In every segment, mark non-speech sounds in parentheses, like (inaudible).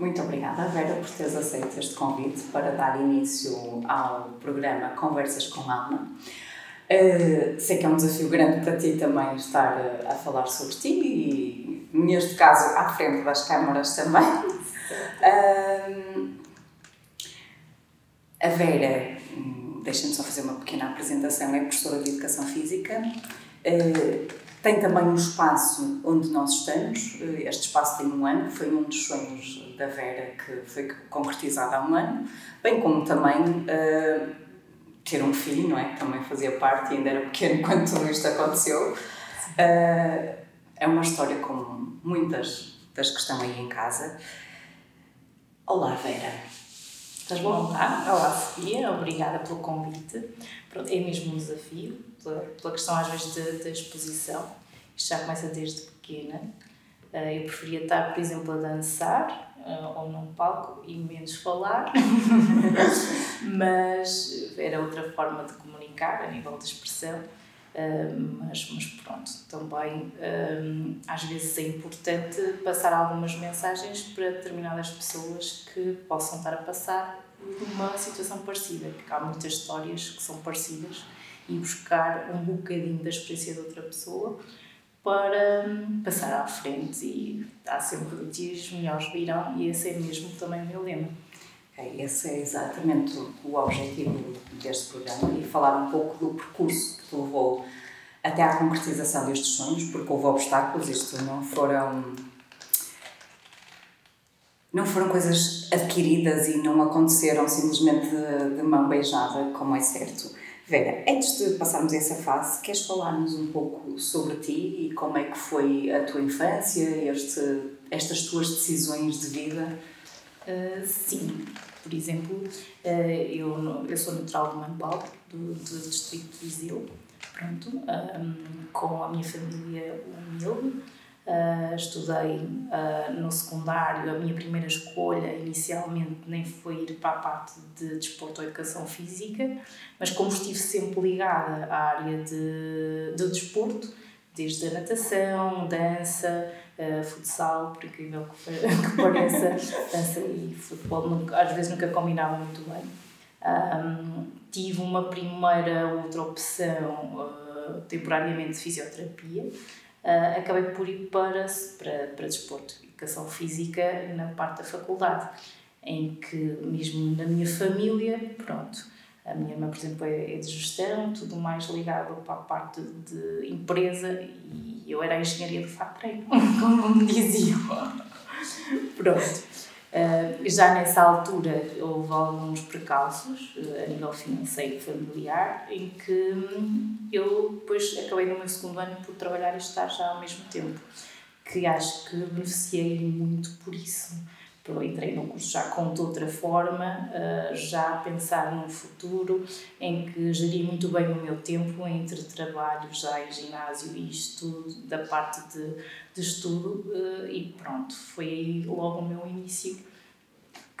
Muito obrigada, Vera, por teres aceito este convite para dar início ao programa Conversas com Alma. Uh, sei que é um desafio grande para ti também estar a, a falar sobre ti e, neste caso, à frente das câmaras também. Uh, a Vera, hum, deixem-me só fazer uma pequena apresentação, é professora de Educação Física. Uh, tem também um espaço onde nós estamos. Este espaço tem um ano, foi um dos sonhos da Vera que foi concretizado há um ano, bem como também uh, ter um filho, não é? Que também fazia parte e ainda era pequeno (laughs) quando tudo isto aconteceu. Uh, é uma história como muitas das que estão aí em casa. Olá, Vera. Estás bom? Olá, olá, Sofia. Obrigada pelo convite. É mesmo um desafio pela, pela questão às vezes da, exposição. Isto já começa desde pequena. Uh, eu preferia estar, por exemplo, a dançar uh, ou num palco e menos falar, (laughs) mas era outra forma de comunicar a nível de expressão. Uh, mas, mas pronto, também às vezes é importante passar algumas mensagens para determinadas pessoas que possam estar a passar uma situação parecida, porque há muitas histórias que são parecidas e buscar um bocadinho da experiência de outra pessoa para hum, passar à frente e há sempre dias melhores virão e esse é mesmo também o meu lema. esse é exatamente o objetivo deste programa e falar um pouco do percurso que te levou até à concretização destes sonhos, porque houve obstáculos, isto não foram não foram coisas adquiridas e não aconteceram simplesmente de, de mão beijada, como é certo. Vera, antes de passarmos essa fase, queres falar-nos um pouco sobre ti e como é que foi a tua infância, este, estas tuas decisões de vida? Uh, sim, por exemplo, uh, eu, eu sou natural de Mangualde, do, do distrito de Viseu, pronto, um, com a minha família humilde, Uh, estudei uh, no secundário, a minha primeira escolha inicialmente nem foi ir para a parte de desporto ou educação física, mas como estive sempre ligada à área de, do desporto, desde a natação, dança, uh, futsal, por incrível que, (laughs) que pareça, dança e futebol nunca, às vezes nunca combinavam muito bem. Um, tive uma primeira outra opção, temporariamente de fisioterapia, uh, acabei por ir para, para, para desporto, educação física na parte da faculdade, em que mesmo na minha família, pronto, a minha irmã, por exemplo, é, é de gestão, tudo mais ligado para a parte de empresa e eu era a engenharia de fatreiro, (laughs) como me diziam. Pronto. Uh, já nessa altura houve alguns precalços uh, a nível financeiro e familiar em que hum, eu depois acabei no meu segundo ano por trabalhar e estar já ao mesmo tempo que acho que beneficiei muito por isso eu entrei no curso já com outra forma, uh, já a pensar no futuro, em que geri muito bem o meu tempo entre trabalho já em ginásio e estudo, da parte de, de estudo, uh, e pronto, foi aí logo o meu início,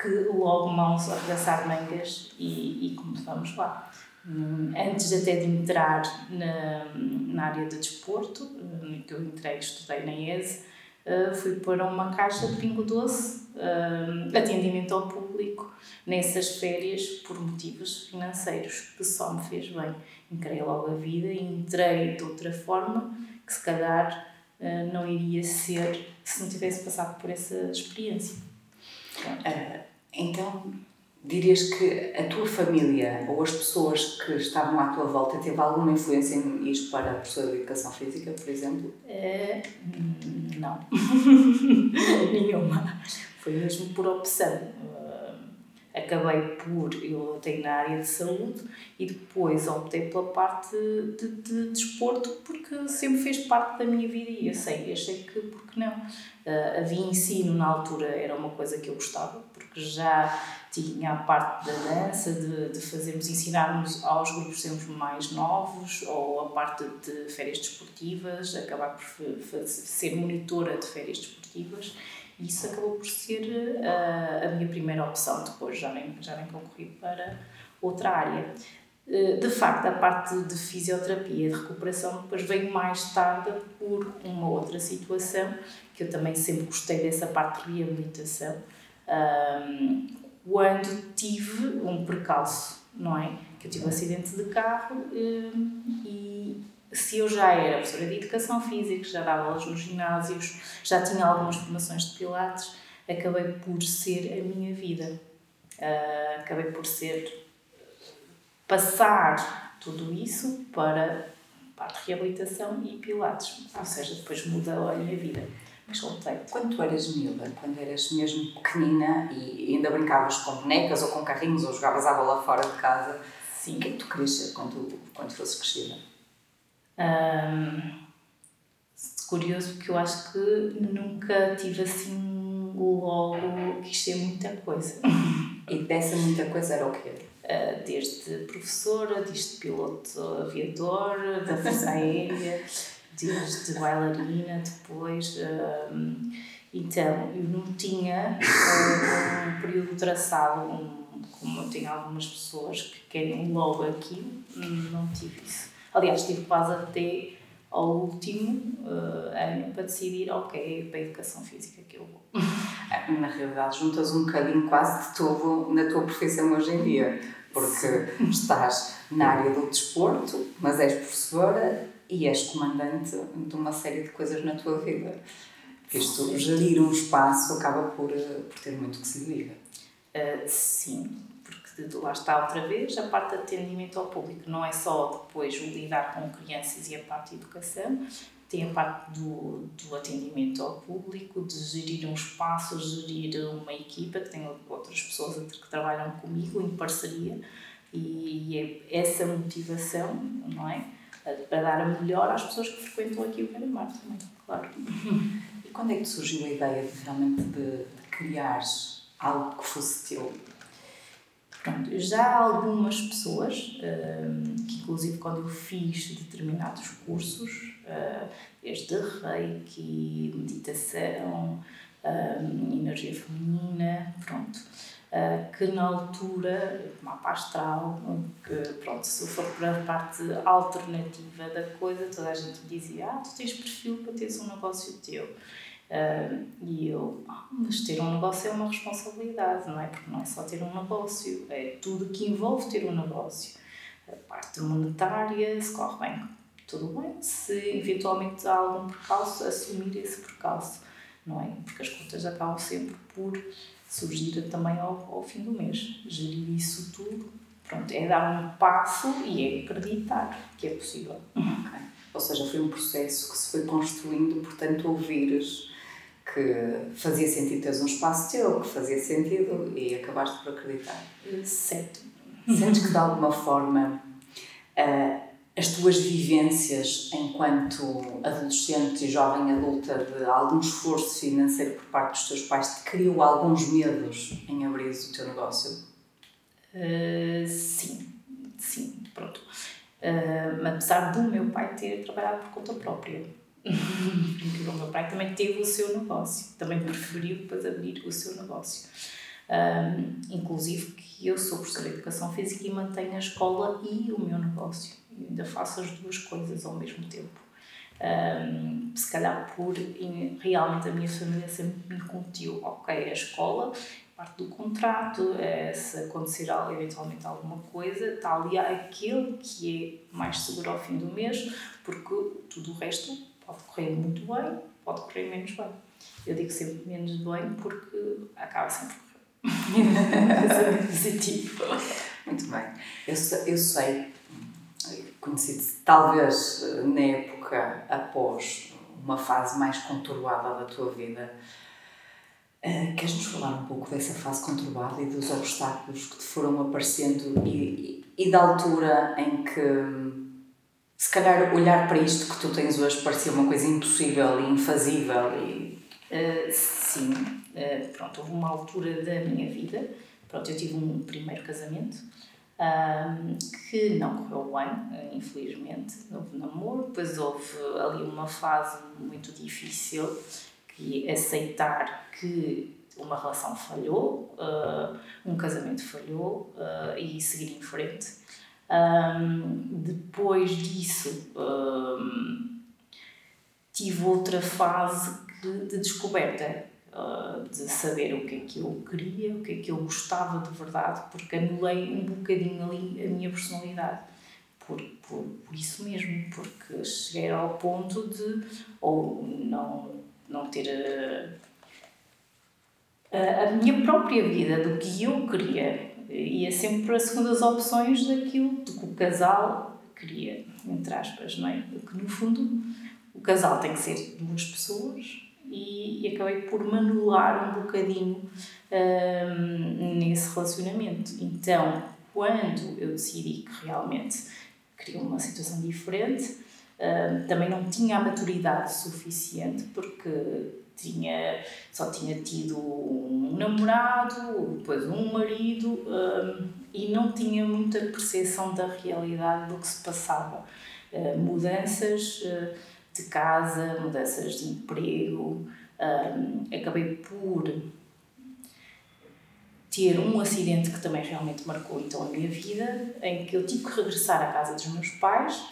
que logo mãos a arregaçar mangas e, e começamos lá. Um, antes até de entrar na, na área de desporto, um, que eu entrei, estudei na ESE, fui para uma caixa de pingo doce, uh, atendimento ao público, nessas férias, por motivos financeiros, que só me fez bem. Encarei logo a vida e entrei de outra forma, que se calhar uh, não iria ser se não tivesse passado por essa experiência. então, dirias que a tua família ou as pessoas que estavam à tua volta teve alguma influência nisto para a professora de educação física, por exemplo? Uh, não, (laughs) nenhuma. Foi mesmo por opção. Uh, acabei por, eu tenho na área de saúde e depois optei pela parte de, de desporto porque sempre fez parte da minha vida e eu sei, achei que, porque não? Uh, havia ensino na altura, era uma coisa que eu gostava, porque já tinha a parte da dança, de, de fazermos, ensinarmos aos grupos sempre mais novos, ou a parte de férias desportivas, acabar por fazer, ser monitora de férias desportivas, e isso acabou por ser a, a minha primeira opção, depois já nem, já nem concorri para outra área. Eh, de facto, a parte de fisioterapia e de recuperação depois veio mais tarde por uma outra situação, que eu também sempre gostei dessa parte de reabilitação, quando tive um percalço, não é? Que eu tive um acidente de carro um, e se eu já era professora de educação física, já dava aulas nos ginásios, já tinha algumas formações de pilates, acabei por ser a minha vida. Uh, acabei por ser passar tudo isso para parte de reabilitação e pilates, ou seja, depois mudou a minha vida. Mas voltei. Quando tu eras miúda, quando eras mesmo pequenina e ainda brincavas com bonecas ou com carrinhos ou jogavas à bola fora de casa, Sim. o que é que tu querias ser quando, quando fosse crescida? Um, curioso porque eu acho que nunca tive assim logo quis ser muita coisa. E dessa muita coisa era o quê? Uh, desde professora, desde piloto aviador, da Força Aérea, desde bailarina, depois. Uh, então, eu não tinha uh, um período traçado, um, como eu tenho algumas pessoas que querem logo aquilo, não tive isso. Aliás, tive quase até ao último uh, ano para decidir, ok, é para a educação física que eu vou. Na realidade, juntas um bocadinho quase de tudo na tua profissão hoje em dia, porque estás na área do desporto, mas és professora e és comandante de uma série de coisas na tua vida. Isto, gerir um espaço acaba por, eh, por ter muito que se diga. Uh, sim, lá está outra vez, a parte de atendimento ao público. Não é só depois o lidar com crianças e a parte de educação, tem a parte do, do atendimento ao público, de gerir um espaço, gerir uma equipa, que tem outras pessoas que trabalham comigo em parceria, e é essa motivação, não é? Para dar a melhor às pessoas que frequentam aqui o Carimar também, claro. (laughs) E quando é que surgiu a ideia de realmente de criar algo que fosse teu? Pronto, já algumas pessoas, hum, que inclusive quando eu fiz determinados cursos, uh, desde reiki, meditação, hum, energia feminina, pronto, que na altura, mapa astral, que pronto, se eu for para a parte alternativa da coisa, toda a gente me dizia, ah, tu tens perfil para teres um negócio teu. Uh, e eu, ah, mas ter um negócio é uma responsabilidade, não é? Porque não é só ter um negócio, é tudo que envolve ter um negócio. A parte monetária, se corre bem, tudo bem. Se eventualmente há algum percalço, assumir esse percalço, não é? Porque as contas acabam sempre por surgir também ao, ao fim do mês. Gerir isso tudo, pronto, é dar um passo e é acreditar que é possível. (laughs) Okay. Ou seja, foi um processo que se foi construindo, portanto, ouvires que fazia sentido teres um espaço teu, que fazia sentido e acabaste por acreditar. Certo. Sentes que de alguma forma uh, as tuas vivências enquanto adolescente e jovem adulta de algum esforço financeiro por parte dos teus pais te criou alguns medos em abrir o teu negócio? Uh, sim, sim, pronto. Uh, apesar do meu pai ter trabalhado por conta própria (laughs) porque o meu pai também teve o seu negócio, também preferiu depois abrir o seu negócio. Um, inclusive que eu sou professora de Educação Física e mantenho a escola e o meu negócio. Eu ainda faço as duas coisas ao mesmo tempo. Um, se calhar por realmente a minha família sempre me incutiu, ok, a escola, parte do contrato, é, se acontecer eventualmente alguma coisa, está ali aquele que é mais seguro ao fim do mês, porque tudo o resto Pode correr muito bem, pode correr menos bem. Eu digo sempre menos bem porque acaba sempre positivo. (laughs) Muito bem. Eu, eu sei, conheci-te talvez na época após uma fase mais conturbada da tua vida. Uh, Queres-nos falar um pouco dessa fase conturbada e dos obstáculos que te foram aparecendo e, e, e da altura em que se calhar olhar para isto que tu tens hoje parecia uma coisa impossível e infazível e... Uh, sim, uh, pronto, houve uma altura da minha vida, pronto, eu tive um primeiro casamento uh, que não correu bem, infelizmente, houve namoro, depois houve ali uma fase muito difícil que é aceitar que uma relação falhou, um casamento falhou e seguir em frente um, depois disso, um, tive outra fase de descoberta. uh, de saber o que é que eu queria, o que é que eu gostava de verdade, porque anulei um bocadinho ali a minha personalidade. Por, por, por isso mesmo, porque cheguei ao ponto de ou não, não ter a, a, a minha própria vida, do que eu queria. Ia sempre para segundas opções daquilo que o casal queria, entre aspas, não é? Que no fundo o casal tem que ser duas pessoas e, e acabei por manular um bocadinho um, nesse relacionamento. Então, quando eu decidi que realmente queria uma situação diferente, um, também não tinha a maturidade suficiente porque tinha, só tinha tido um namorado, depois um marido um, e não tinha muita percepção da realidade do que se passava. Uh, mudanças. Uh, de casa, mudanças de emprego. Um, acabei por ter um acidente que também realmente marcou então a minha vida, em que eu tive que regressar à casa dos meus pais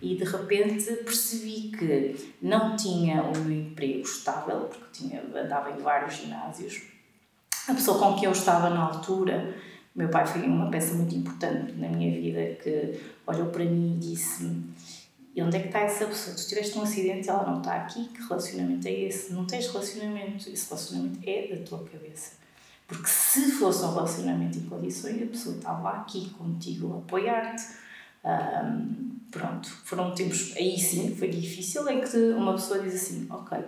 e de repente percebi que não tinha um emprego estável, porque tinha, andava em vários ginásios. A pessoa com quem eu estava na altura, meu pai foi uma peça muito importante na minha vida, que olhou para mim e disse-me e onde é que está essa pessoa? Tu tiveste um acidente ela não está aqui, que relacionamento é esse? Não tens relacionamento, esse relacionamento é da tua cabeça. Porque se fosse um relacionamento em condições, a pessoa estava aqui contigo a apoiar-te. Um, pronto, foram tempos, aí sim, foi difícil, em que uma pessoa diz assim, ok,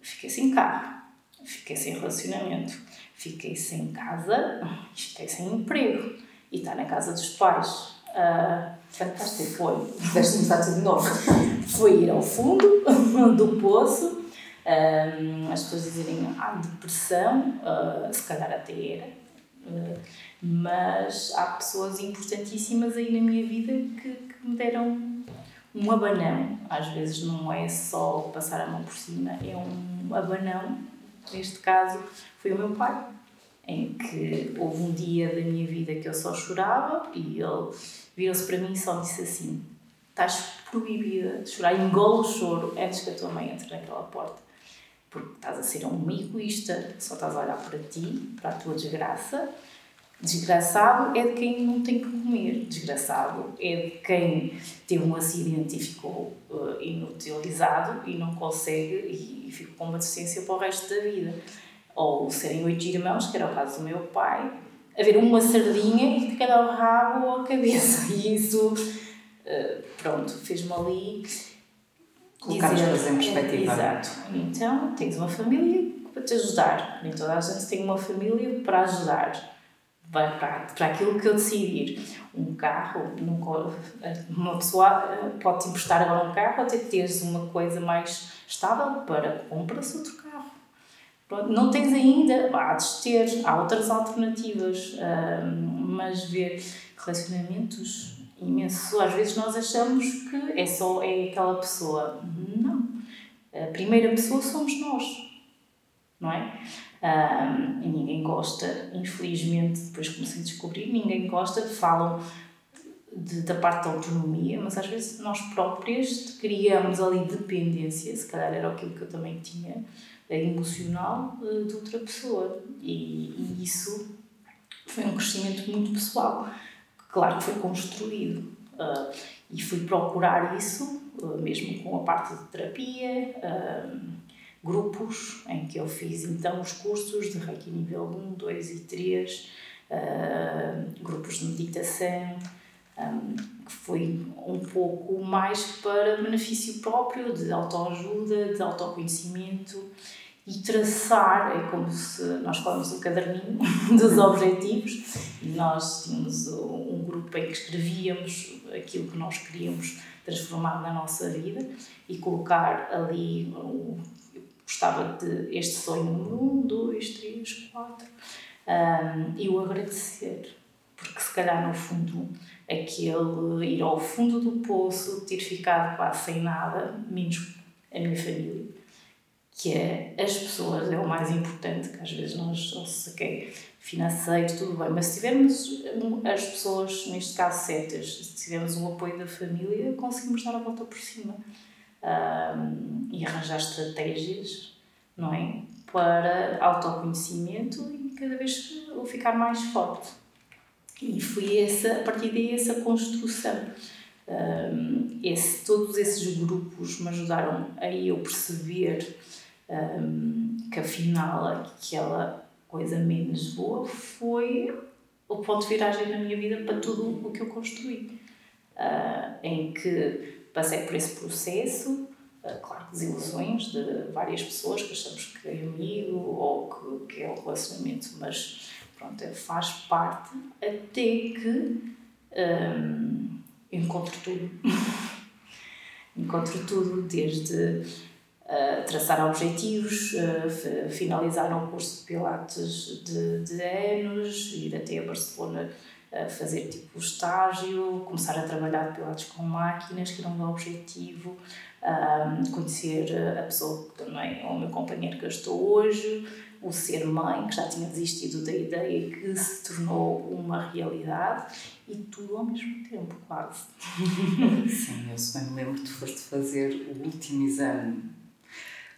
fiquei sem carro, fiquei sem relacionamento, fiquei sem casa, fiquei sem emprego e está na casa dos pais. Uh, Fantástico. Foi. Tiveste começar tudo de novo. Foi ir ao fundo (laughs) do poço. Um, as pessoas dizerem, ah, depressão, uh, se calhar até era. Mas há pessoas importantíssimas aí na minha vida que, que me deram um abanão. Às vezes não é só passar a mão por cima, é um abanão. Neste caso, foi o meu pai, em que houve um dia da minha vida que eu só chorava e ele virou-se para mim e só disse assim: Estás proibida de chorar, engole o choro antes que a tua mãe entre naquela porta. Porque estás a ser um egoísta, só estás a olhar para ti, para a tua desgraça. Desgraçado é de quem não tem que comer. Desgraçado é de quem teve um acidente e ficou uh, inutilizado e não consegue e, e ficou com uma deficiência para o resto da vida. Ou serem oito irmãos, que era o caso do meu pai, haver uma sardinha e de cada o rabo ou a cabeça. (laughs) E isso, uh, pronto, fez-me ali. Colocar as coisas em perspectiva. Exato. Então, tens uma família para te ajudar. Nem toda a gente tem uma família para ajudar. Vai para, para aquilo que eu decidir. Um carro, uma pessoa eh, pode te emprestar agora um carro até teres uma coisa mais estável para comprar-se outro carro não tens ainda, há de ter, há outras alternativas, mas ver relacionamentos imensos, às vezes nós achamos que é só é aquela pessoa. Não. A primeira pessoa somos nós, não é? E ninguém gosta, infelizmente, depois comecei a descobrir, ninguém gosta, falam de, da parte da autonomia, mas às vezes nós próprias criamos ali dependência, se calhar era aquilo que eu também tinha, emocional eh, de outra pessoa. E, e isso foi um crescimento muito pessoal. Claro que foi construído. Uh, e fui procurar isso, uh, mesmo com a parte de terapia, uh, grupos em que eu fiz então os cursos de Reiki nível 1, 2 e 3, grupos de meditação, um, que foi um pouco mais para benefício próprio, de autoajuda, de autoconhecimento e traçar, é como se nós falamos do caderninho (laughs) dos objetivos. E nós tínhamos um grupo em que escrevíamos aquilo que nós queríamos transformar na nossa vida e colocar ali o gostava de este sonho um, dois, três, quatro um, e o agradecer. Porque se calhar no fundo aquele ir ao fundo do poço ter ficado quase sem nada menos a minha família que é as pessoas é o mais importante, que às vezes nós só se quer financeiro, tudo bem, mas se tivermos as pessoas, neste caso certas, se tivermos o apoio da família, conseguimos dar a volta por cima um, e arranjar estratégias, não é? para autoconhecimento e cada vez vou ficar mais forte. E foi essa, a partir daí essa construção. Um, esse, todos esses grupos me ajudaram a eu perceber um, que afinal aquela coisa menos boa foi o ponto de viragem na minha vida para tudo o que eu construí. Uh, em que passei por esse processo, uh, claro, desilusões de várias pessoas que achamos que é amigo ou que, que é o relacionamento, mas pronto, faz parte até que um, encontro tudo. (laughs) encontro tudo, desde traçar objetivos, uh, finalizar um curso de Pilates de, de anos, ir até a Barcelona uh, fazer tipo estágio, começar a trabalhar Pilates com máquinas, que era um objetivo, conhecer a pessoa que também é o meu companheiro que eu estou hoje, o ser mãe, que já tinha desistido da ideia que se tornou uma realidade e tudo ao mesmo tempo, quase. (laughs) Sim, eu só me lembro que tu foste fazer o último exame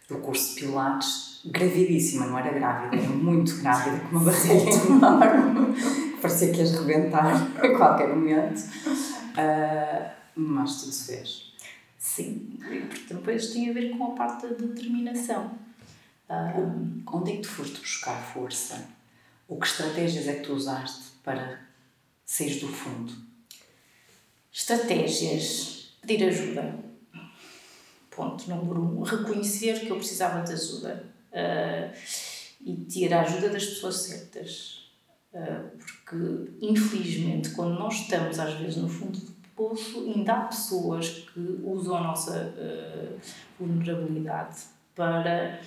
do curso de Pilates gravidíssima, não era grávida, era muito grávida, com uma barriga enorme, parecia que ias rebentar a qualquer momento, uh, mas tudo se fez. Sim, e portanto, depois tem a ver com a parte da determinação. Um, onde é que tu foste buscar força? Ou que estratégias é que tu usaste para sair do fundo? Estratégias. Pedir ajuda. Ponto número um. Reconhecer que eu precisava de ajuda. Uh, e ter a ajuda das pessoas certas. Uh, porque, infelizmente, quando nós estamos às vezes no fundo do poço, ainda há pessoas que usam a nossa uh, vulnerabilidade para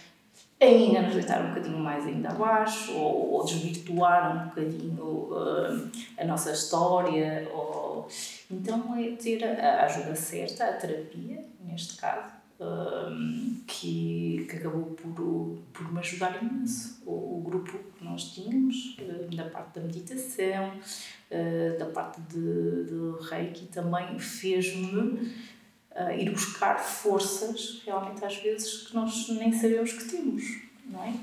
ainda nos deitar um bocadinho mais ainda abaixo ou, ou desvirtuar um bocadinho uh, a nossa história. Ou... Então é ter a ajuda certa, a terapia, neste caso, uh, que, que acabou por, por me ajudar imenso. O, o grupo que nós tínhamos, uh, da parte da meditação, da parte de, de Reiki, também fez-me uh, ir buscar forças, realmente às vezes, que nós nem sabemos que temos, não é?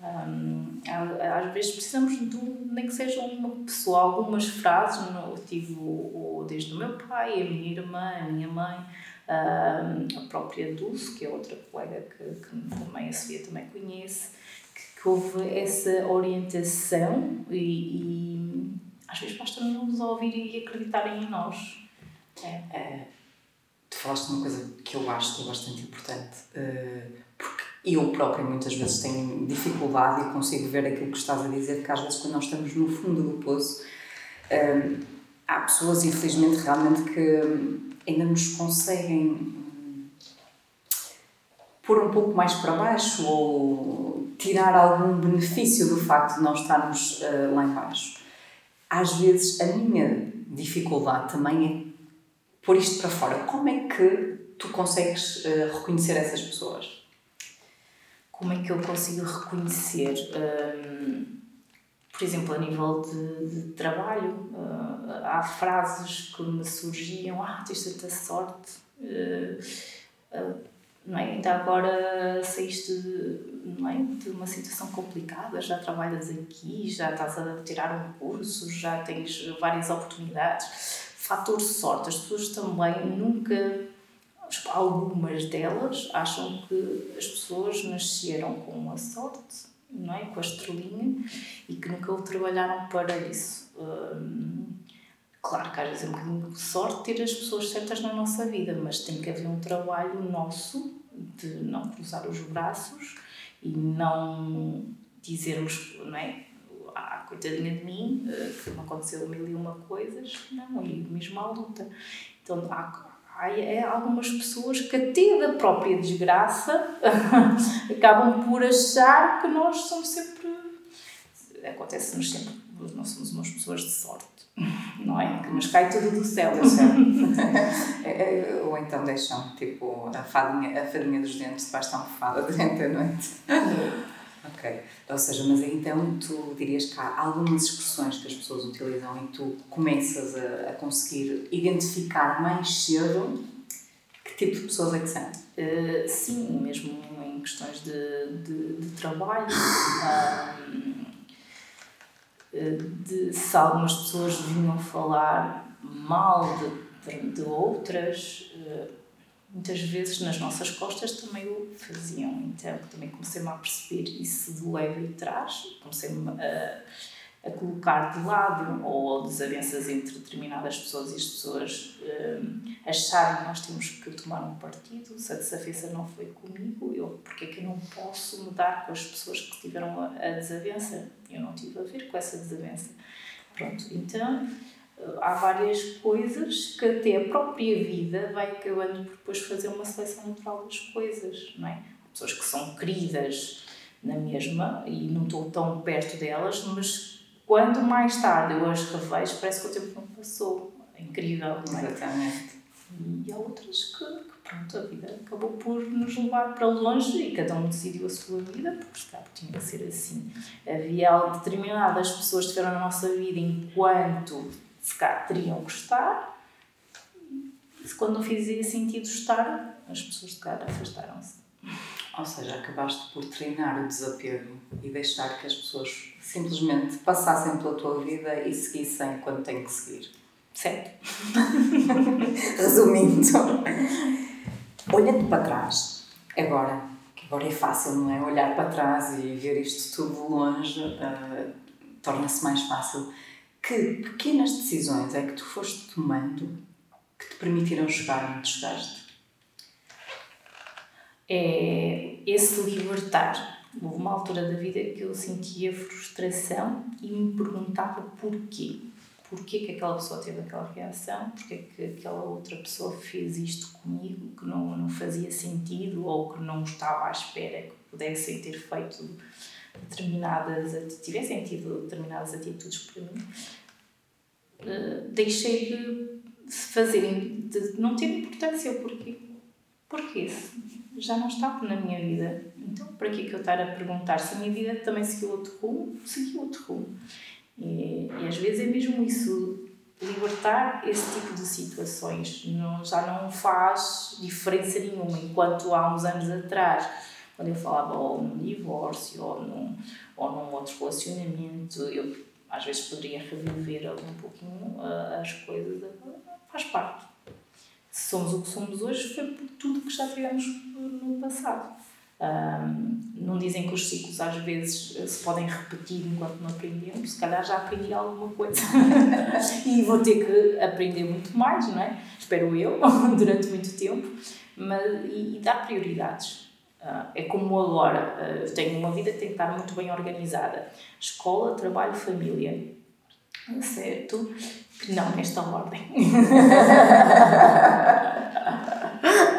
Um, às vezes precisamos de, nem que seja uma pessoa, algumas frases, eu tive o, o, desde o meu pai, a minha irmã, a minha mãe, um, a própria Dulce, que é outra colega que, que também a Sofia também conhece, que, que houve essa orientação e, e às vezes basta nos ouvir e acreditarem em nós. É. é tu falaste uma coisa que eu acho que é bastante importante, uh, porque eu própria muitas vezes tenho dificuldade e consigo ver aquilo que estás a dizer, que às vezes quando nós estamos no fundo do poço, uh, há pessoas, infelizmente, realmente que ainda nos conseguem pôr um pouco mais para baixo ou tirar algum benefício do facto de nós estarmos uh, lá embaixo. Às vezes a minha dificuldade também é pôr isto para fora. Como é que tu consegues uh, reconhecer essas pessoas? Como é que eu consigo reconhecer? Um, por exemplo, a nível de, de trabalho, uh, há frases que me surgiam: Ah, tens tanta sorte. Uh, não é? Ainda agora saíste não é? de uma situação complicada, já trabalhas aqui, já estás a tirar um curso, já tens várias oportunidades fator sorte. As pessoas também nunca, algumas delas, acham que as pessoas nasceram com a sorte, não é? com a estrelinha, e que nunca o trabalharam para isso. Hum, claro que às vezes é um bocadinho de sorte ter as pessoas certas na nossa vida, mas tem que haver um trabalho nosso de não cruzar os braços e não dizermos, não é? ah, coitadinha de mim, eh, que me aconteceu mil e uma coisas, não, e mesmo à luta. Então há, há é, algumas pessoas que até da própria desgraça (laughs) acabam por achar que nós somos sempre, acontece-nos sempre, nós somos umas pessoas de sorte, (laughs) não é? Que nos cai tudo do céu. (laughs) É, é, ou então deixam, tipo, a fadinha, a fadinha dos dentes debaixo da almofada durante a noite. Ok. Ou seja, mas então tu dirias que há algumas expressões que as pessoas utilizam e tu começas a, a conseguir identificar mais cedo que tipo de pessoas é que são? Uh, sim, mesmo em questões de, de, de trabalho. de se algumas pessoas vinham falar mal de, de outras, muitas vezes nas nossas costas também o faziam. Então também comecei-me a perceber isso de leve e trás, comecei-me a a colocar de lado ou desavenças entre determinadas pessoas e as pessoas um, acharem que nós temos que tomar um partido, se a desavença não foi comigo, eu, porque é que eu não posso mudar com as pessoas que tiveram a, a desavença? Eu não tive a ver com essa desavença. Pronto, então há várias coisas que até a própria vida vai acabando por depois fazer uma seleção natural das coisas, não é? Há pessoas que são queridas na mesma e não estou tão perto delas, mas quando mais tarde eu as revejo, parece que o tempo não passou. É incrível, não é? Exatamente. E há outras que, que, pronto, a vida acabou por nos levar para longe e cada um decidiu a sua vida, porque está, tinha que ser assim. Havia determinadas pessoas que estiveram na nossa vida enquanto se cá teriam que estar, e quando não fazia sentido estar, as pessoas de cara afastaram-se. Ou seja, acabaste por treinar o desapego e deixar que as pessoas simplesmente passassem pela tua vida e seguissem quando têm que seguir. Certo. (laughs) Resumindo, olhando para trás, agora, que agora é fácil, não é? Olhar para trás e ver isto tudo longe uh, torna-se mais fácil. Que pequenas decisões é que tu foste tomando que te permitiram chegar onde chegaste? é esse libertar. Houve uma altura da vida que eu sentia frustração e me perguntava porquê. Porquê que aquela pessoa teve aquela reação? Porquê que aquela outra pessoa fez isto comigo que não, não fazia sentido ou que não estava à espera que pudessem ter feito determinadas, tivessem tido determinadas atitudes para mim? Uh, deixei de fazerem, de não ter importância porquê. Porquê? já não está na minha vida. Então, para que é que eu estar a perguntar se a minha vida também seguiu outro rumo? Seguiu outro rumo. E, e às vezes é mesmo isso, libertar esse tipo de situações. Não, já não faz diferença nenhuma. Enquanto há uns anos atrás, quando eu falava ou num divórcio ou num, ou num outro relacionamento, eu às vezes poderia reviver um pouquinho uh, as coisas. Faz parte somos o que somos hoje foi por tudo que já tivemos no passado. Um, não dizem que os ciclos às vezes eh, se podem repetir enquanto não aprendemos, se calhar já aprendi alguma coisa (laughs) e vou ter que aprender muito mais, não é? Espero eu, (laughs) durante muito tempo, mas, e, e dar prioridades. Uh, é como agora, uh, tenho uma vida que tem que estar muito bem organizada: escola, trabalho, família. Certo? Que não nesta ordem. (laughs)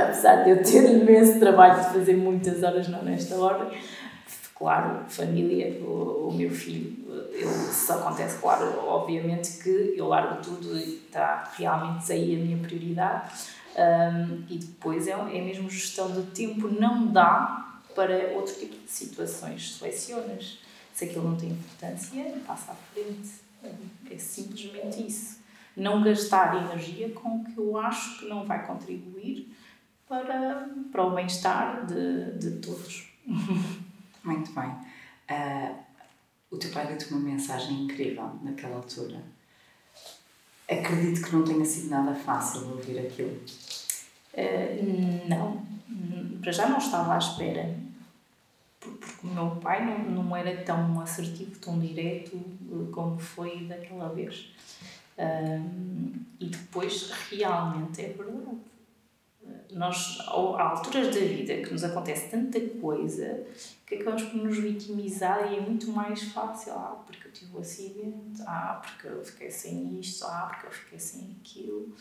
Apesar de eu ter imenso trabalho de fazer muitas horas não nesta ordem, claro, família, o, o meu filho, eu, isso acontece, claro, obviamente que eu largo tudo e está realmente aí a minha prioridade. Um, e depois é, é mesmo gestão do tempo, não dá para outro tipo de situações. Selecionas. Se aquilo não tem importância, passa à frente. É simplesmente isso. Não gastar energia com o que eu acho que não vai contribuir para, para o bem-estar de, de todos. (laughs) Muito bem. Uh, o teu pai deu-te uma mensagem incrível naquela altura. Acredito que não tenha sido nada fácil ouvir aquilo. Uh, não. Para já não estava à espera porque o meu pai não, não era tão assertivo, tão direto eh, como foi daquela vez. Um, e depois, realmente, é verdade. Nós, há alturas da vida que nos acontece tanta coisa que acabamos por nos vitimizar e é muito mais fácil. Ah, porque eu tive um acidente, ah, porque eu fiquei sem isto, ah, porque eu fiquei sem aquilo.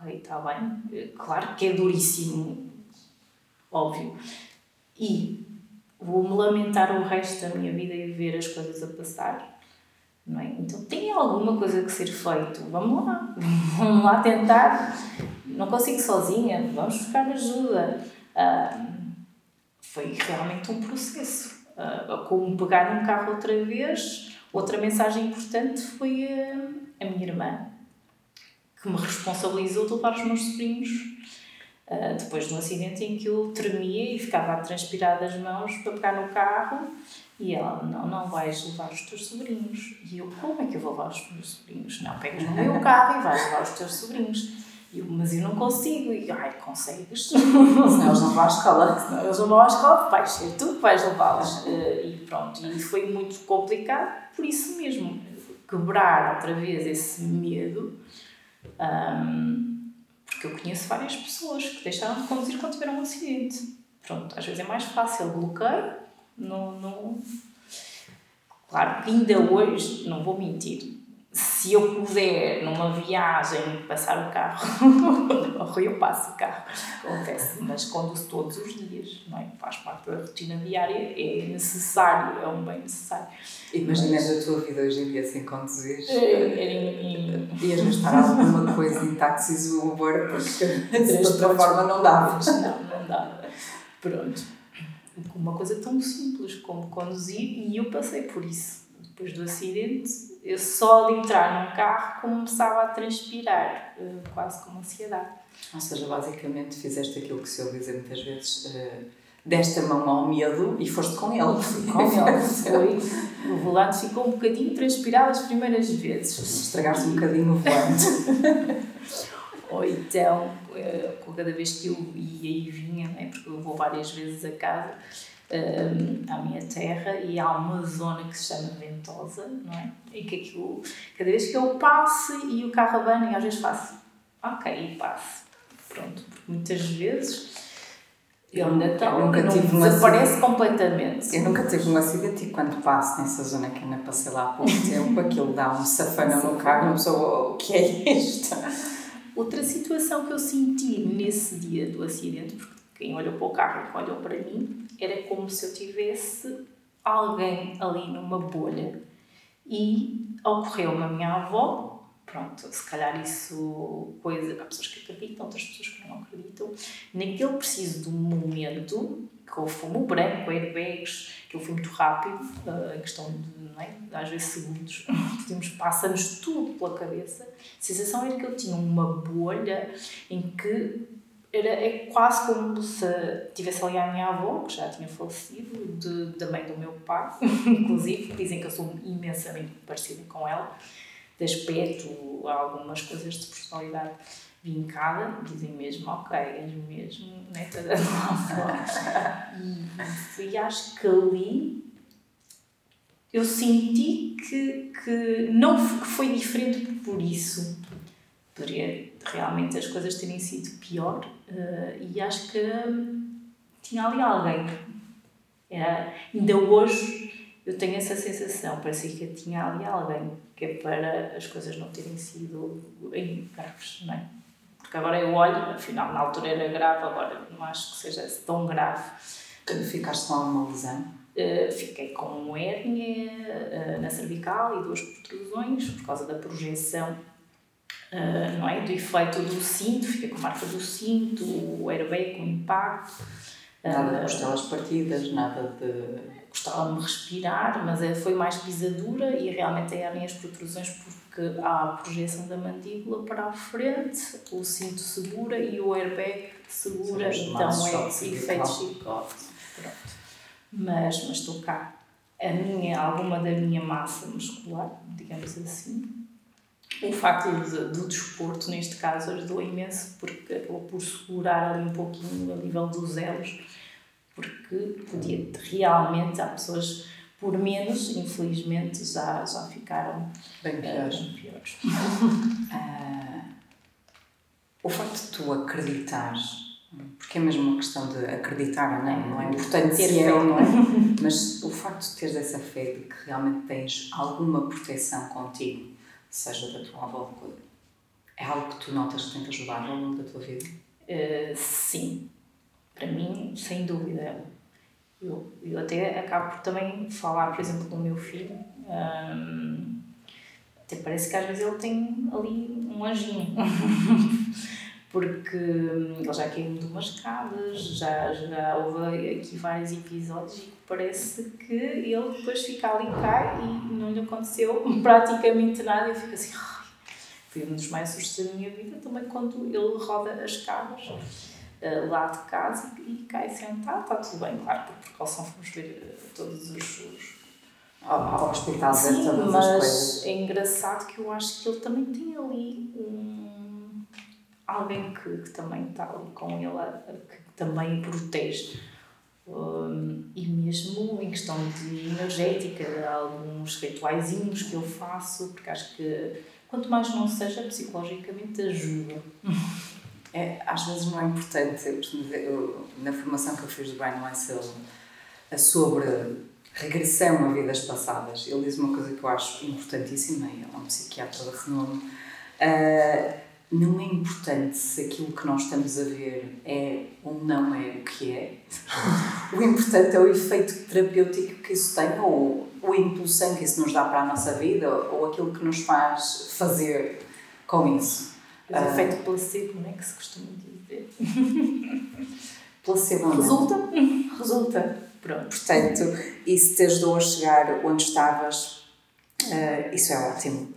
Ok, está bem. Claro que é duríssimo, óbvio. E vou-me lamentar o resto da minha vida e ver as coisas a passar. Não é? Então tem alguma coisa que ser feito. Vamos lá, (laughs) vamos lá tentar. Não consigo sozinha, vamos buscar ajuda. Uh, foi realmente um processo. Uh, como pegar um carro outra vez. Outra mensagem importante foi a, a minha irmã, que me responsabilizou de levar os meus sobrinhos Uh, depois de um acidente em que eu tremia e ficava a transpirar das mãos para pegar no carro e ela, não, não vais levar os teus sobrinhos. E eu, como é que eu vou levar os meus sobrinhos? Não, pegas no meu carro e vais levar os teus sobrinhos. E eu, mas eu não consigo. E ai, consegues. Senão (laughs) eles não vão à escola. Senão eles não vão à escola, vais ser tu que vais levá-los. Uh, e pronto, e foi muito complicado por isso mesmo. Quebrar outra vez esse medo. Um, porque eu conheço várias pessoas que deixaram de conduzir quando tiveram um acidente. Pronto, às vezes é mais fácil bloqueio no, no... Claro que ainda hoje, não vou mentir, se eu puder, numa viagem, passar o carro, (laughs) eu passo o carro, acontece, mas conduzo todos os dias, não é? Faz parte da rotina diária, é necessário, é um bem necessário. Imaginas mas... a tua vida hoje em dia sem conduzir? É, Ias gastar alguma coisa em táxis ou Uber, porque de outra forma não dava. Não, não dava. Pronto. Uma coisa tão simples como conduzir, e eu passei por isso. Depois do acidente, eu só de entrar num carro começava a transpirar, eh, quase com ansiedade. Ou seja, basicamente fizeste aquilo que se ouve dizer muitas vezes, uh, deste a mão ao medo e foste com ele. Com (laughs) ele, foi. O volante ficou um bocadinho transpirado as primeiras vezes. Estragaste um bocadinho o volante. (laughs) Ou então, eh, cada vez que eu ia e vinha, né, porque eu vou várias vezes a casa, um, à minha terra e há uma zona que se chama Ventosa, não é? E que aquilo, cada vez que eu passo e o carro abana, e às vezes faço, ok, e passo. Pronto, porque muitas vezes ele ainda está, nunca não tive desaparece um completamente. Eu nunca tive um acidente e quando passo nessa zona que ainda passei lá há pouco (laughs) tempo, aquilo dá um safanão no carro, uma pessoa, o que é isto? Outra situação que eu senti nesse dia do acidente, porque quem olhou para o carro olhou para mim, era como se eu tivesse alguém ali numa bolha. E ocorreu-me a minha avó, pronto, se calhar isso, coisa, há pessoas que acreditam, outras pessoas que não acreditam, naquele preciso do momento, que houve fumo branco, airbags, que eu fui muito rápido, uh, em questão de, não é, às vezes segundos, (laughs) passa-nos tudo pela cabeça, a sensação era que eu tinha uma bolha em que era, é quase como se tivesse ali a minha avó, que já tinha falecido, de, da mãe do meu pai, (laughs) inclusive, dizem que eu sou imensamente parecida com ela, de aspecto, algumas coisas de personalidade vincada, dizem mesmo, ok, és mesmo neta da avó. (laughs) e, e acho que ali eu senti que, que não que foi diferente por isso. Poderia realmente as coisas terem sido pior, uh, e acho que hum, tinha ali alguém. Era, ainda hoje eu tenho essa sensação, parecia que tinha ali alguém, que é para as coisas não terem sido graves, não é? Porque agora eu olho, afinal, na altura era grave, agora não acho que seja tão grave. Ficaste com alguma lesão? Uh, fiquei com uma hérnia uh, na cervical e duas protrusões por causa da projeção uh, não é? do efeito do cinto, fica com a marca do cinto, o airbag com impacto. Nada de costelas partidas, nada de. Gostava-me respirar, mas foi mais pisadura e realmente aí as protrusões porque há a projeção da mandíbula para a frente, o cinto segura e o airbag segura, então é efeito chicote. Pronto. Mas, mas estou cá. A minha, alguma da minha massa muscular, digamos assim, o facto de, do desporto, neste caso, ajudou imenso porque acabou por segurar ali um pouquinho a nível dos elos, porque podia realmente, há pessoas por menos, infelizmente, já, já ficaram bem piores. Uh, piores. uh, (laughs) o facto de tu acreditares, porque é mesmo uma questão de acreditar ou não, não é importante ter fé ou não é, (laughs) mas o facto de teres essa fé de que realmente tens alguma proteção contigo seja da tua avó, é algo que tu notas que tem-te ajudado ao longo da tua vida? Uh, sim, para mim, sem dúvida. Eu, eu até acabo por também falar, por exemplo, com o meu filho. Um, até parece que às vezes ele tem ali um anjinho. (laughs) Porque ele já caiu de umas escadas, já, já houve aqui vários episódios e parece que ele depois fica ali, cai e não lhe aconteceu (laughs) praticamente nada. Eu fico assim, foi um dos mais sustos da minha vida também quando ele roda as escadas. uh, lá de casa e, e cai sentado, está tudo bem, claro, por precaução fomos ver uh, todos os, os ao, hospital Sim, todas mas as coisas. é engraçado que eu acho que ele também tem ali um, alguém que, que também está com ele, que também protege. Um, e mesmo em questão de energética, de alguns rituaizinhos que eu faço, porque acho que quanto mais não seja, psicologicamente ajuda. É, às vezes não é importante, eu, na formação que eu fiz do Brian Weissel sobre regressão a vidas passadas, ele diz uma coisa que eu acho importantíssima, ele é um psiquiatra de renome, uh, não é importante se aquilo que nós estamos a ver é ou não é o que é. o importante é o efeito terapêutico que isso tem, ou o impulsão que isso nos dá para a nossa vida, ou aquilo que nos faz fazer com isso. O uh, efeito placebo, não é que se costuma dizer? placebo não. Resulta? Resulta. Pronto. Portanto, isso te ajudou a chegar onde estavas, uh, isso é ótimo.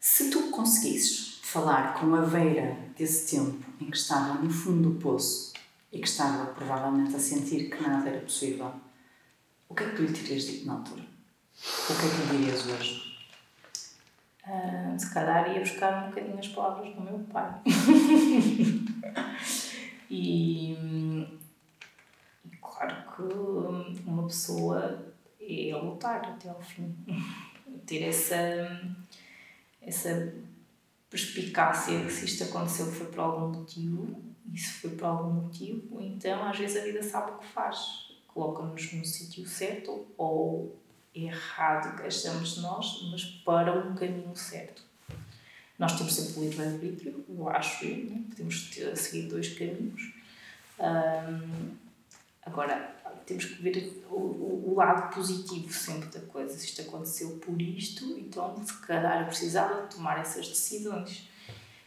Se tu conseguisses falar com a Veira desse tempo em que estava no fundo do poço e que estava provavelmente a sentir que nada era possível, o que é que tu lhe terias dito na altura? O que é que lhe dirias hoje? Uh, se calhar ia buscar um bocadinho as palavras do meu pai. (laughs) e, e claro que uma pessoa é lutar até ao fim. Ter essa, essa perspicácia que se isto aconteceu foi por algum motivo, se foi por algum motivo, então às vezes a vida sabe o que faz. Coloca-nos no sítio certo ou errado que achamos nós, mas para um caminho certo. Nós temos sempre o livre-arbítrio, eu acho né? podemos ter, seguir dois caminhos. Um, agora, temos que ver o, o, lado positivo sempre da coisa. Se isto aconteceu por isto, então se calhar eu precisava tomar essas decisões.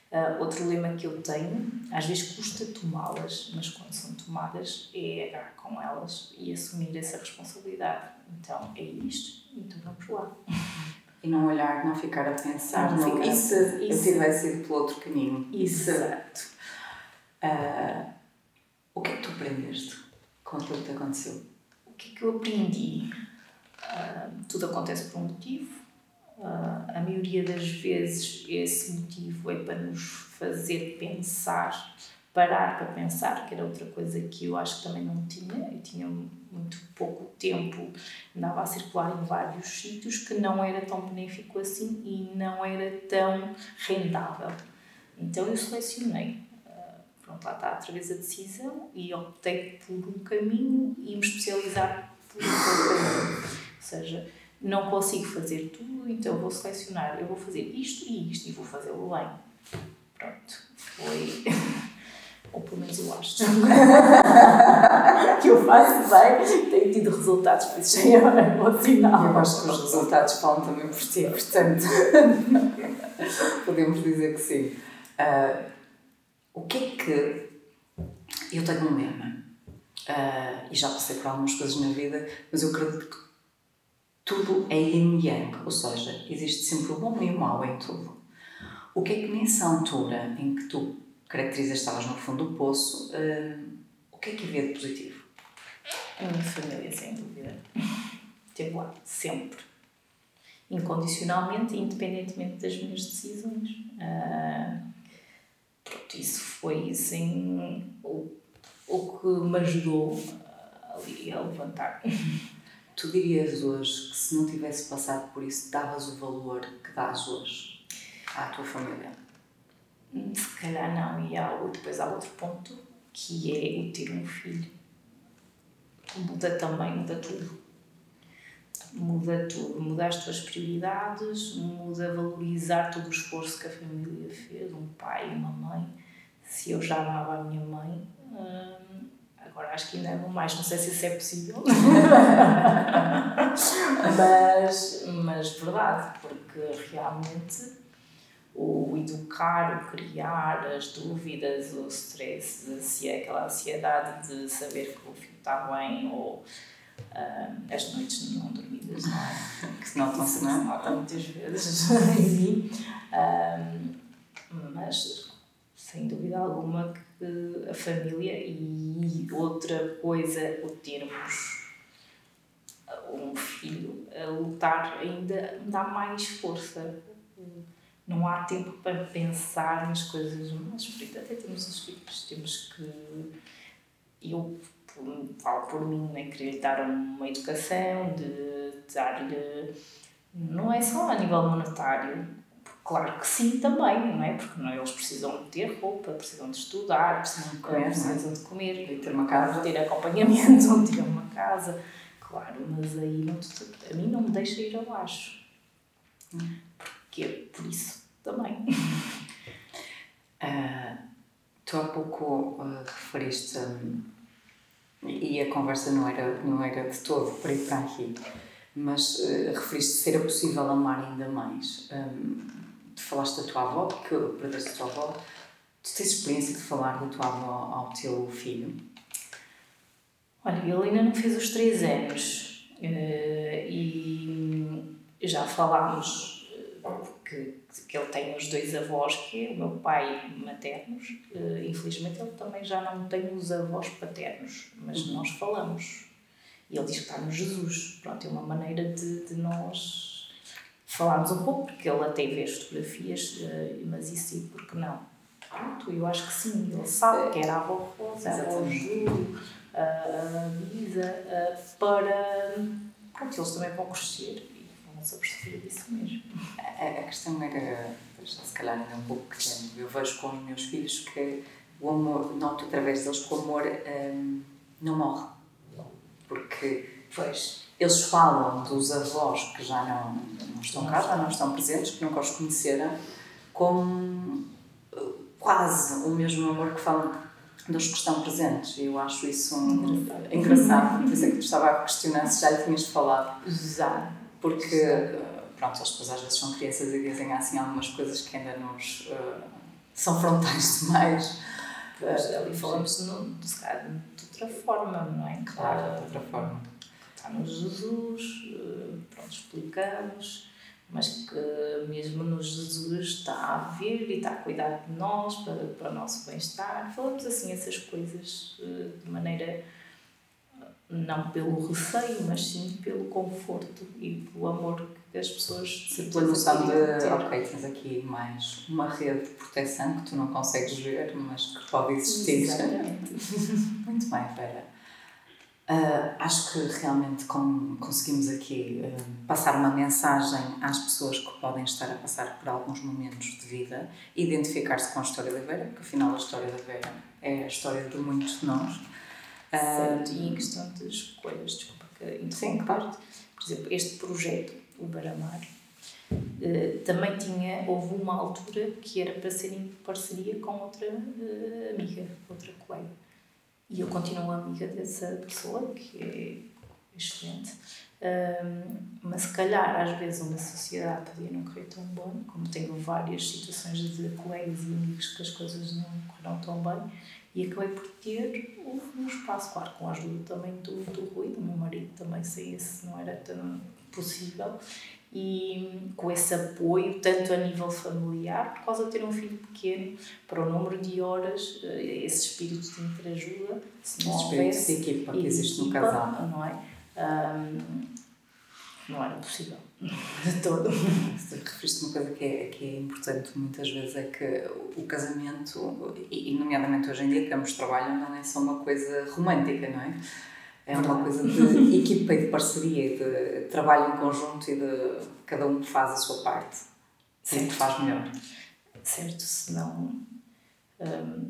Uh, outro lema que eu tenho, às vezes custa tomá-las, mas quando são tomadas é agarrar com elas e assumir essa responsabilidade. Então é isto, então vamos lá. E não olhar, não ficar a pensar, não, não, e se eu tivesse ido pelo outro caminho? Exato. Uh, o que é que tu aprendeste? Com aquilo que te aconteceu? O que é que eu aprendi? Uh, tudo acontece por um motivo. Uh, a maioria das vezes esse motivo é para nos fazer pensar, parar para pensar, que era outra coisa que eu acho que também não tinha. Eu tinha muito pouco tempo, andava a circular em vários sítios que não era tão benéfico assim e não era tão rentável. Então eu selecionei pronto, lá está através da decisão e optei por um caminho e me especializar por um caminho. Ou seja, não consigo fazer tudo, então vou selecionar, eu vou fazer isto e isto e vou fazê-lo bem. Pronto, foi. (laughs) Ou pelo menos eu acho que eu faço bem, tenho tido resultados, por isso já é um bom sinal. Eu acho que os resultados falam também por ti, portanto, (laughs) podemos dizer que sim. Uh, o que é que. Eu tenho um lema, uh, e já passei por algumas coisas na vida, mas eu acredito que tudo é yin yang, ou seja, existe sempre o bom e o mau em tudo. O que é que nessa altura em que tu caracterizas estavas no fundo do poço, uh, o que é que havia de positivo? A minha família, sem dúvida. (laughs) Esteve lá, sempre. Incondicionalmente independentemente das minhas decisões. Uh, pronto, isso foi assim o, o que me ajudou ali a levantar. (laughs) Tu dirias hoje que se não tivesse passado por isso, davas o valor que dás hoje à tua família? Se calhar não, e há, depois há outro ponto que é o ter um filho. Muda também, muda tudo muda tudo, muda as tuas prioridades, muda valorizar todo o esforço que a família fez, um pai e uma mãe. Se eu já amava a minha mãe, hum, agora acho que ainda amo mais, não sei se isso é possível. (laughs) mas, mas verdade, porque realmente o educar, o criar, as dúvidas, o stress, aquela ansiedade de saber que o filho está bem ou uh, as noites não dormidas, (laughs) não é? que se notam, se não nota muitas vezes em mim. Uh, mas sem dúvida alguma que a família e outra coisa, o termos um filho a lutar ainda dá mais força. Não há tempo para pensar nas coisas mais até temos os filhos, temos que. Eu falo por mim, né? querer lhe dar uma educação, de dar-lhe. Não é só a nível monetário, Claro que sim também, não é? Porque não, eles precisam de ter roupa, precisam de estudar, precisam de comer, precisam de comer, de ter uma casa, de ter acompanhamento, (laughs) de ter uma casa. Claro, mas aí não, a mim não me deixa ir abaixo. Porque por isso também. Uh, (laughs) tu há pouco uh, referiste, um, e a conversa não era, não era de todo para ir para aqui, mas uh, referiste se era possível amar ainda mais. Um, falaste da tua avó, porque perdeste a tua avó. Tu tens experiência de falar da tua avó ao teu filho? Olha, ele ainda não fez os três anos uh, e já falámos uh, que, que ele tem os dois avós, que é o meu pai maternos. Uh, infelizmente ele também já não tem os avós paternos, mas uhum. nós falamos. E ele diz que está no Jesus. Pronto, é uma maneira de, de nós falámos um pouco, porque ele até vê as fotografias, eh, mas isso sim, porque não? Pronto, eu acho que sim, ele sabe que era a avó Rosa, a avó Júlio, a Lisa, para. Pronto, eles também vão crescer se aperceber disso mesmo. A, a questão era, se calhar ainda um pouco pequeno, eu vejo com os meus filhos que o amor, noto através deles que o amor um, não morre. Porque. Pois eles falam dos avós que já não, não estão cá, já não estão presentes, que nunca os conheceram, com eh, quase o mesmo amor que falam dos que estão presentes. E eu acho isso um, engraçado. Por isso é que estava a questionar se já lhe tinhas falado. Já. Porque, pronto, eles depois às vezes são crianças e dizem assim algumas coisas que ainda nos. Uh, são frontais (laughs) demais. Pois, ali falamos no, de, de outra forma, não é? Claro, de outra forma está no Jesus, eh, pronto, explicamos, mas que mesmo no Jesus está a ver e está a cuidar de nós para, para o nosso bem-estar. Falamos assim essas coisas eh, de maneira não pelo receio, mas sim pelo conforto e pelo amor que as pessoas se pela noção de ok, tens aqui mais uma rede de proteção que tu não consegues ver, mas que pode existir. Exatamente. (laughs) Muito bem, Vera. Uh, acho que realmente com, conseguimos aqui uh, passar uma mensagem às pessoas que podem estar a passar por alguns momentos de vida, identificar-se com a história da Vera, porque afinal a história da Vera é a história de muitos de nós. Uh, certo, e em questão de escolhas, desculpa que claro. Por exemplo, este projeto, o Baramar, também tinha, houve uma altura que era para ser em parceria com outra amiga, outra colega e eu continuo amiga dessa pessoa, que é excelente. Um, mas se calhar às vezes uma sociedade podia não correr tão bem, como tenho várias situações de colegas e amigos que as coisas não correram tão bem, e acabei por ter um espaço, claro, com a ajuda também do, do Rui, do meu marido também, sem esse não era tão possível, e com esse apoio, tanto a nível familiar, por causa de ter um filho pequeno, para o número de horas, eh, esse espírito de interajuda, se não houvesse... de equipa que existe no casal. Não é? Um, não era possível, (laughs) de todo. Você referiste uma coisa que é, que é importante muitas vezes, é que o casamento, e nomeadamente hoje em dia que ambos trabalham, não é só uma coisa romântica, não é? É uma coisa de (laughs) equipa e de parceria, de trabalho em conjunto e de cada um faz a sua parte. Sempre faz melhor. Certo, senão. Um,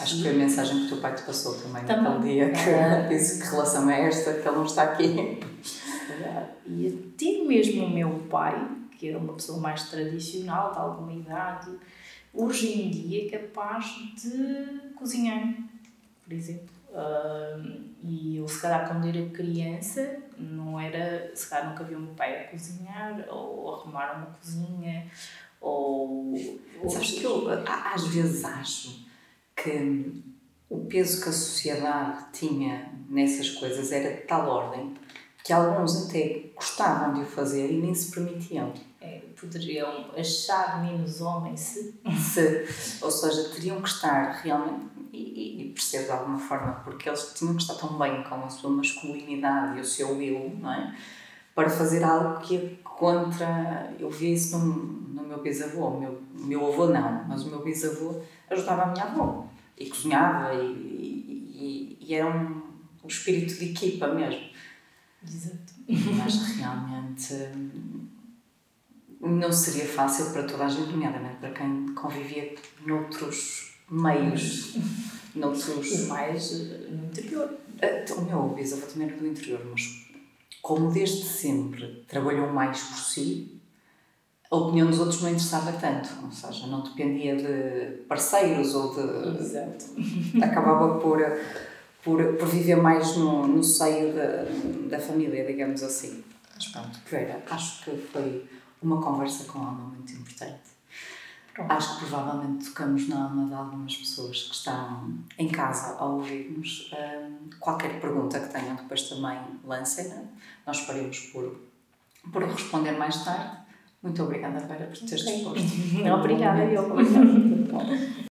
Acho que foi a mensagem que o teu pai te passou também, também. naquele dia, que é. (laughs) que relação é esta, que ele não está aqui. E até mesmo o meu pai, que era uma pessoa mais tradicional, de alguma idade, hoje em dia é capaz de cozinhar, por exemplo Uh, e eu, se calhar, quando era criança, não era. Se calhar, nunca vi o meu pai a cozinhar ou arrumar uma cozinha. Ou. ou Sabes que eu, às vezes, acho que o peso que a sociedade tinha nessas coisas era de tal ordem que alguns até gostavam de o fazer e nem se permitiam. é, poderiam achar menos homens se... se. Ou seja, teriam que estar realmente, e, e percebo de alguma forma, porque eles tinham que estar tão bem com a sua masculinidade e o seu eu, não é? Para fazer algo que é contra. Eu vi isso no, no meu bisavô. O meu, meu avô não, mas o meu bisavô ajudava a minha avó e cozinhava e, e, e era um, um espírito de equipa mesmo. Exato. Mas realmente não seria fácil para toda a gente, nomeadamente para quem convivia noutros meios, (laughs) noutros... mais eh, no interior. Eh, o meu bisavô também era do interior, mas como desde sempre trabalhou mais por si, a opinião dos outros não interessava tanto, ou seja, não dependia de parceiros ou de... Exato. Acabava por, por, por viver mais no, no seio da, da família, digamos assim. Mas pronto, Vera, acho que foi uma conversa com alma muito importante. Pronto. Acho que provavelmente tocamos na alma de algumas pessoas que estão em casa a ouvir-nos. Um, qualquer pergunta que tenham, depois também lancem-na. Nós faremos por, por responder mais tarde. Muito obrigada, Vera, por teres okay. disposto. (laughs) Obrigada, eu. Obrigada. (laughs)